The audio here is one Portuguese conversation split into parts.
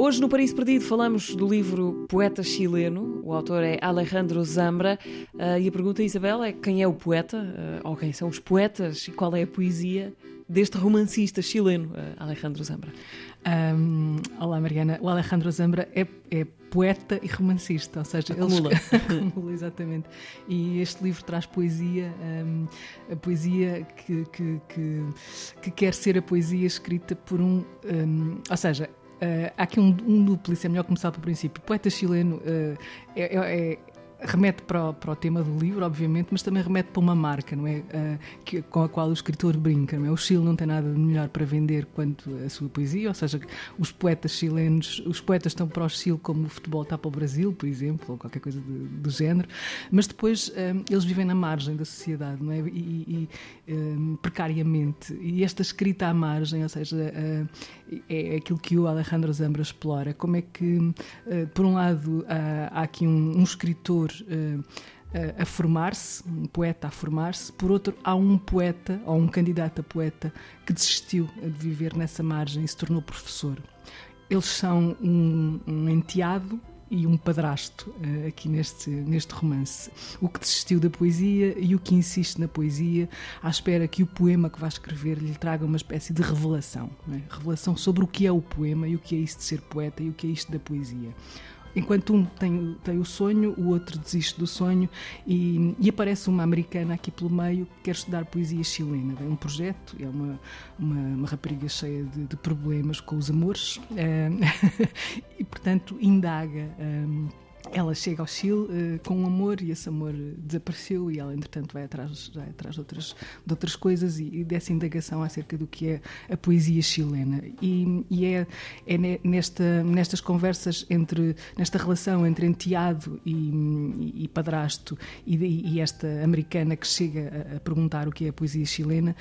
Hoje no Paraíso Perdido falamos do livro Poeta Chileno, o autor é Alejandro Zambra, uh, e a pergunta, Isabel, é quem é o poeta, uh, ou quem são os poetas, e qual é a poesia deste romancista chileno, uh, Alejandro Zambra? Um, olá, Mariana. O Alejandro Zambra é, é poeta e romancista, ou seja, acumula. Ele... acumula exatamente. E este livro traz poesia, um, a poesia que, que, que, que, quer ser a poesia escrita por um. um ou seja, Uh, há aqui um, um duplo, isso é melhor começar pelo princípio. Poeta chileno uh, é, é, remete para o, para o, tema do livro, obviamente, mas também remete para uma marca, não é? Uh, que, com a qual o escritor brinca, não é? O Chile não tem nada de melhor para vender quanto a sua poesia, ou seja, os poetas chilenos, os poetas estão para o Chile como o futebol está para o Brasil, por exemplo, ou qualquer coisa do, do género, mas depois um, eles vivem na margem da sociedade, não é? E, e um, precariamente. E esta escrita à margem, ou seja, uh, é aquilo que o Alejandro Zambra explora, como é que, uh, por um lado, há aqui um, um escritor uh, a formar-se, um poeta a formar-se, por outro, há um poeta ou um candidato a poeta que desistiu de viver nessa margem e se tornou professor. Eles são um, um enteado e um padrasto uh, aqui neste, neste romance. O que desistiu da poesia e o que insiste na poesia, à espera que o poema que vai escrever lhe traga uma espécie de revelação. É? Revelação sobre o que é o poema e o que é isto de ser poeta e o que é isto da poesia. Enquanto um tem, tem o sonho, o outro desiste do sonho e, e, aparece uma americana aqui pelo meio que quer estudar poesia chilena. É um projeto, é uma, uma, uma rapariga cheia de, de, problemas com os amores eh, e, portanto, indaga. Eh, ela chega ao Chile uh, com um amor e esse amor desapareceu e ela entretanto vai atrás, vai atrás de, outras, de outras coisas e, e, dessa indagação acerca do que é a poesia chilena. E, e é, é nesta, nestas conversas entre nesta relação entre enteado e, e padrasto e, esta americana que chega a, a perguntar o que é a poesia chilena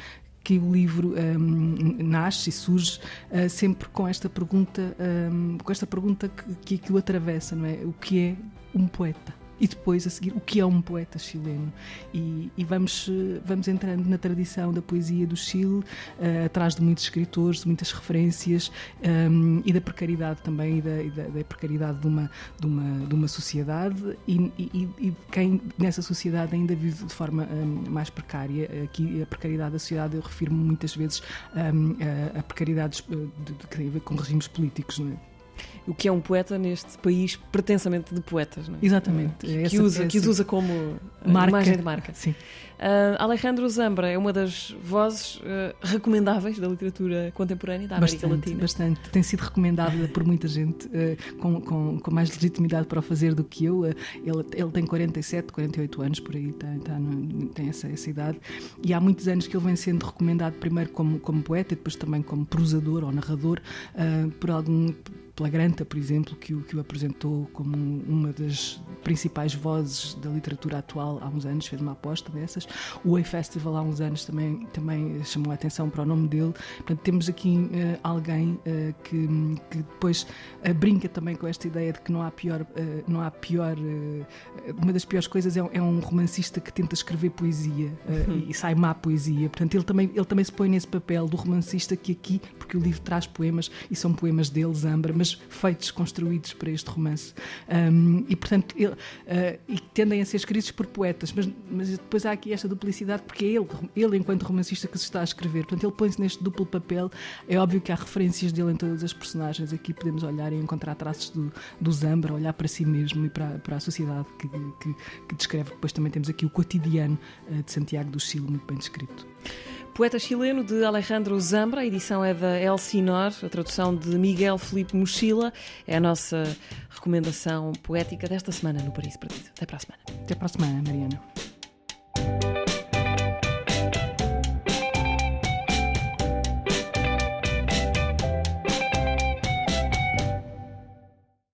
que o livro um, nasce e surge uh, sempre com esta pergunta, um, com esta pergunta que, que, que o atravessa, não é? O que é um poeta? E depois a seguir o que é um poeta chileno e, e vamos vamos entrando na tradição da poesia do Chile uh, atrás de muitos escritores de muitas referências um, e da precariedade também e da, e da, da, precariedade de uma de uma de uma sociedade e, e, e quem nessa sociedade ainda vive de forma um, mais precária aqui a precariedade da sociedade eu refiro muitas vezes um, a, a precariedades de, de, que tem a ver com regimes políticos não é? O que é um poeta neste país pretensamente de poetas, não é? Exatamente. Que, essa, que usa, que usa como eh, marca. imagem de marca. Sim. Uh, Alejandro Zambra é uma das vozes uh, recomendáveis da literatura contemporânea da América bastante, Latina. Bastante. Tem sido recomendada por muita gente uh, com, com, com, mais legitimidade para o fazer do que eu. ele, ele tem 47, 48 anos, por aí, tem, tá, tem essa, essa idade. E há muitos anos que ele vem sendo recomendado primeiro como, como poeta e depois também como prosador ou narrador por algum pela Granta, por exemplo, que o, que o apresentou como uma das principais vozes da literatura atual há uns anos, fez uma aposta dessas. O Way Festival há uns anos também, também chamou a atenção para o nome dele. Portanto, temos aqui uh, alguém uh, que, que depois uh, brinca também com esta ideia de que não há pior, não há pior uma das piores coisas é, é, um romancista que tenta escrever poesia uhum. e sai má poesia. Portanto, ele também, ele também se põe nesse papel do romancista que aqui, porque o livro traz poemas e são poemas dele, Zambra, mas feitos, construídos para este romance. Um, e, portanto, ele, uh, e tendem a ser escritos por poetas, mas, mas depois há aqui esta duplicidade, porque é ele, ele, enquanto romancista, que se está a escrever. Portanto, ele põe-se neste duplo papel. É óbvio que há referências dele em todas as personagens. Aqui podemos olhar e encontrar traços do, do Zambra, olhar para si mesmo e para, para a sociedade que, que, que descreve. Depois também temos aqui o cotidiano uh, de Santiago do Chile, muito bem descrito. Poeta chileno de Alejandro Zambra, a edição é da Elsinor, a tradução de Miguel Felipe Mochila. É a nossa recomendação poética desta semana no Paris Perdido. Até para a semana. Até para a semana, Mariana.